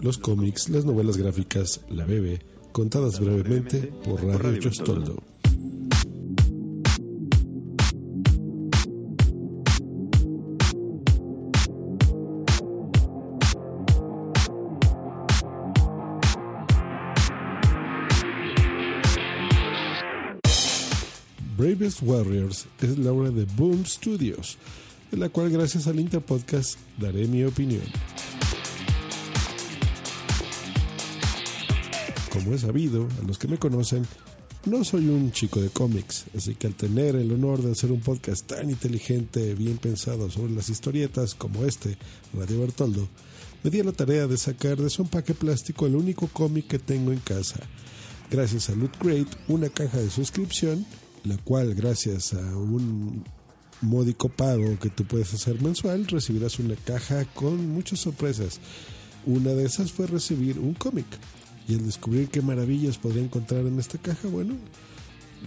Los cómics, las novelas gráficas, la bebe, contadas brevemente por Radio Chostoldo. Bravest Warriors es la obra de Boom Studios, de la cual gracias al Interpodcast daré mi opinión. Como he sabido, a los que me conocen, no soy un chico de cómics, así que al tener el honor de hacer un podcast tan inteligente, bien pensado sobre las historietas como este, Radio Bertoldo, me di a la tarea de sacar de su empaque plástico el único cómic que tengo en casa. Gracias a Loot Crate, una caja de suscripción, la cual gracias a un módico pago que tú puedes hacer mensual, recibirás una caja con muchas sorpresas. Una de esas fue recibir un cómic y al descubrir qué maravillas podría encontrar en esta caja, bueno,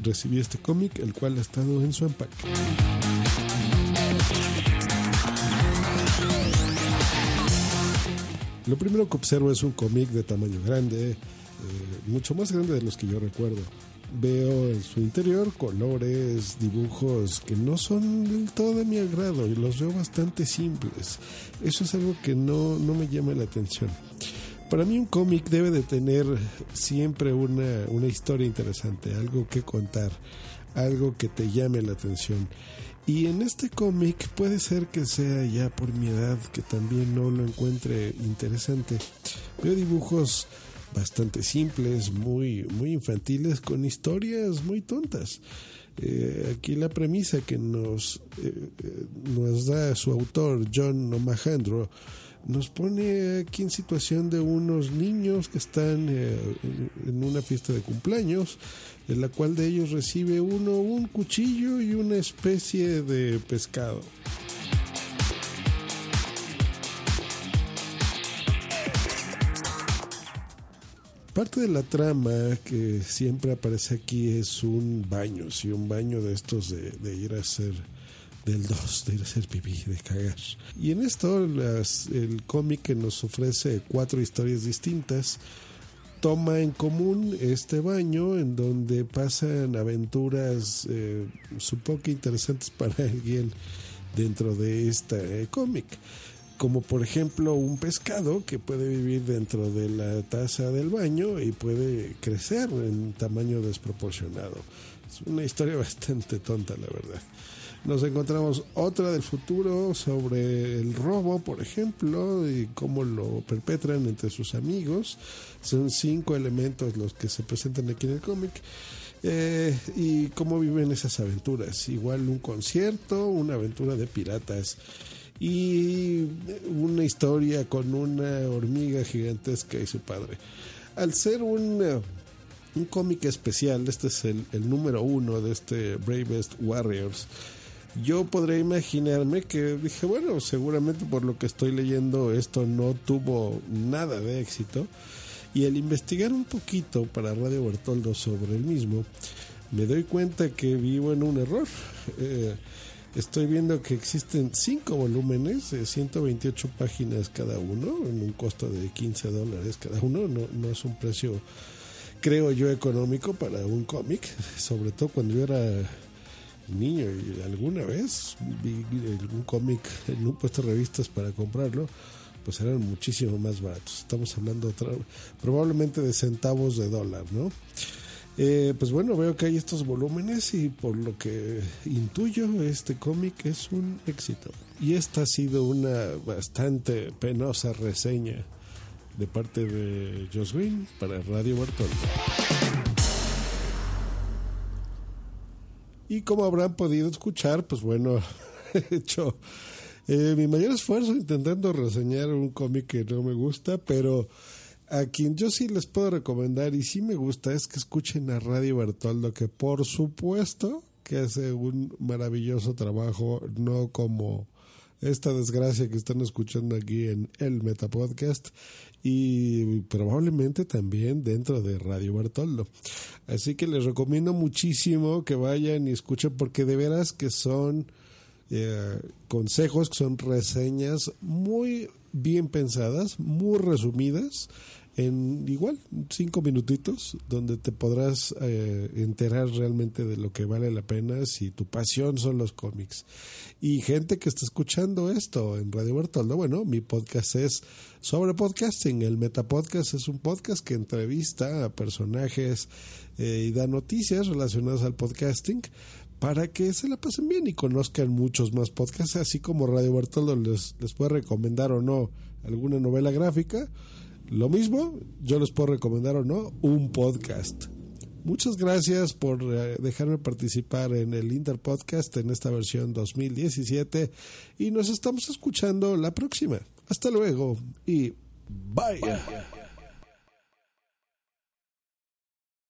recibí este cómic, el cual ha estado en su empaque. Lo primero que observo es un cómic de tamaño grande, eh, mucho más grande de los que yo recuerdo. Veo en su interior colores, dibujos que no son del todo de mi agrado y los veo bastante simples. Eso es algo que no, no me llama la atención. Para mí un cómic debe de tener siempre una, una historia interesante, algo que contar, algo que te llame la atención. Y en este cómic puede ser que sea ya por mi edad que también no lo encuentre interesante. Veo dibujos bastante simples, muy, muy infantiles, con historias muy tontas. Eh, aquí la premisa que nos, eh, eh, nos da su autor, John Omahandro, nos pone aquí en situación de unos niños que están eh, en una fiesta de cumpleaños, en la cual de ellos recibe uno un cuchillo y una especie de pescado. Parte de la trama que siempre aparece aquí es un baño, sí, un baño de estos de, de ir a hacer del 2, de ir a pipí, de cagar. Y en esto el cómic que nos ofrece cuatro historias distintas toma en común este baño en donde pasan aventuras eh, supongo que interesantes para alguien dentro de este cómic como por ejemplo un pescado que puede vivir dentro de la taza del baño y puede crecer en tamaño desproporcionado. Es una historia bastante tonta, la verdad. Nos encontramos otra del futuro sobre el robo, por ejemplo, y cómo lo perpetran entre sus amigos. Son cinco elementos los que se presentan aquí en el cómic. Eh, y cómo viven esas aventuras. Igual un concierto, una aventura de piratas y una historia con una hormiga gigantesca y su padre. Al ser un, eh, un cómic especial, este es el, número uno de este Bravest Warriors yo podría imaginarme que dije, bueno, seguramente por lo que estoy leyendo esto no tuvo nada de éxito. Y al investigar un poquito para Radio Bertoldo sobre el mismo, me doy cuenta que vivo en un error. Eh, estoy viendo que existen cinco volúmenes de 128 páginas cada uno, en un costo de 15 dólares cada uno. No, no es un precio, creo yo, económico para un cómic, sobre todo cuando yo era niño y alguna vez vi algún cómic en un puesto de revistas para comprarlo, pues eran muchísimo más baratos. Estamos hablando probablemente de centavos de dólar, ¿no? Eh, pues bueno, veo que hay estos volúmenes y por lo que intuyo, este cómic es un éxito. Y esta ha sido una bastante penosa reseña de parte de Josh Green para Radio Bartolo. Y como habrán podido escuchar, pues bueno, he hecho eh, mi mayor esfuerzo intentando reseñar un cómic que no me gusta, pero a quien yo sí les puedo recomendar y sí me gusta es que escuchen a Radio Bertoldo, que por supuesto que hace un maravilloso trabajo, no como esta desgracia que están escuchando aquí en el Metapodcast y probablemente también dentro de Radio Bertoldo. Así que les recomiendo muchísimo que vayan y escuchen porque de veras que son eh, consejos, que son reseñas muy bien pensadas, muy resumidas en igual cinco minutitos donde te podrás eh, enterar realmente de lo que vale la pena si tu pasión son los cómics. Y gente que está escuchando esto en Radio Bertoldo bueno mi podcast es sobre podcasting. El Metapodcast es un podcast que entrevista a personajes eh, y da noticias relacionadas al podcasting para que se la pasen bien y conozcan muchos más podcasts así como Radio Bertoldo les, les puede recomendar o no alguna novela gráfica lo mismo, yo les puedo recomendar o no un podcast. Muchas gracias por eh, dejarme participar en el Interpodcast en esta versión 2017 y nos estamos escuchando la próxima. Hasta luego y bye.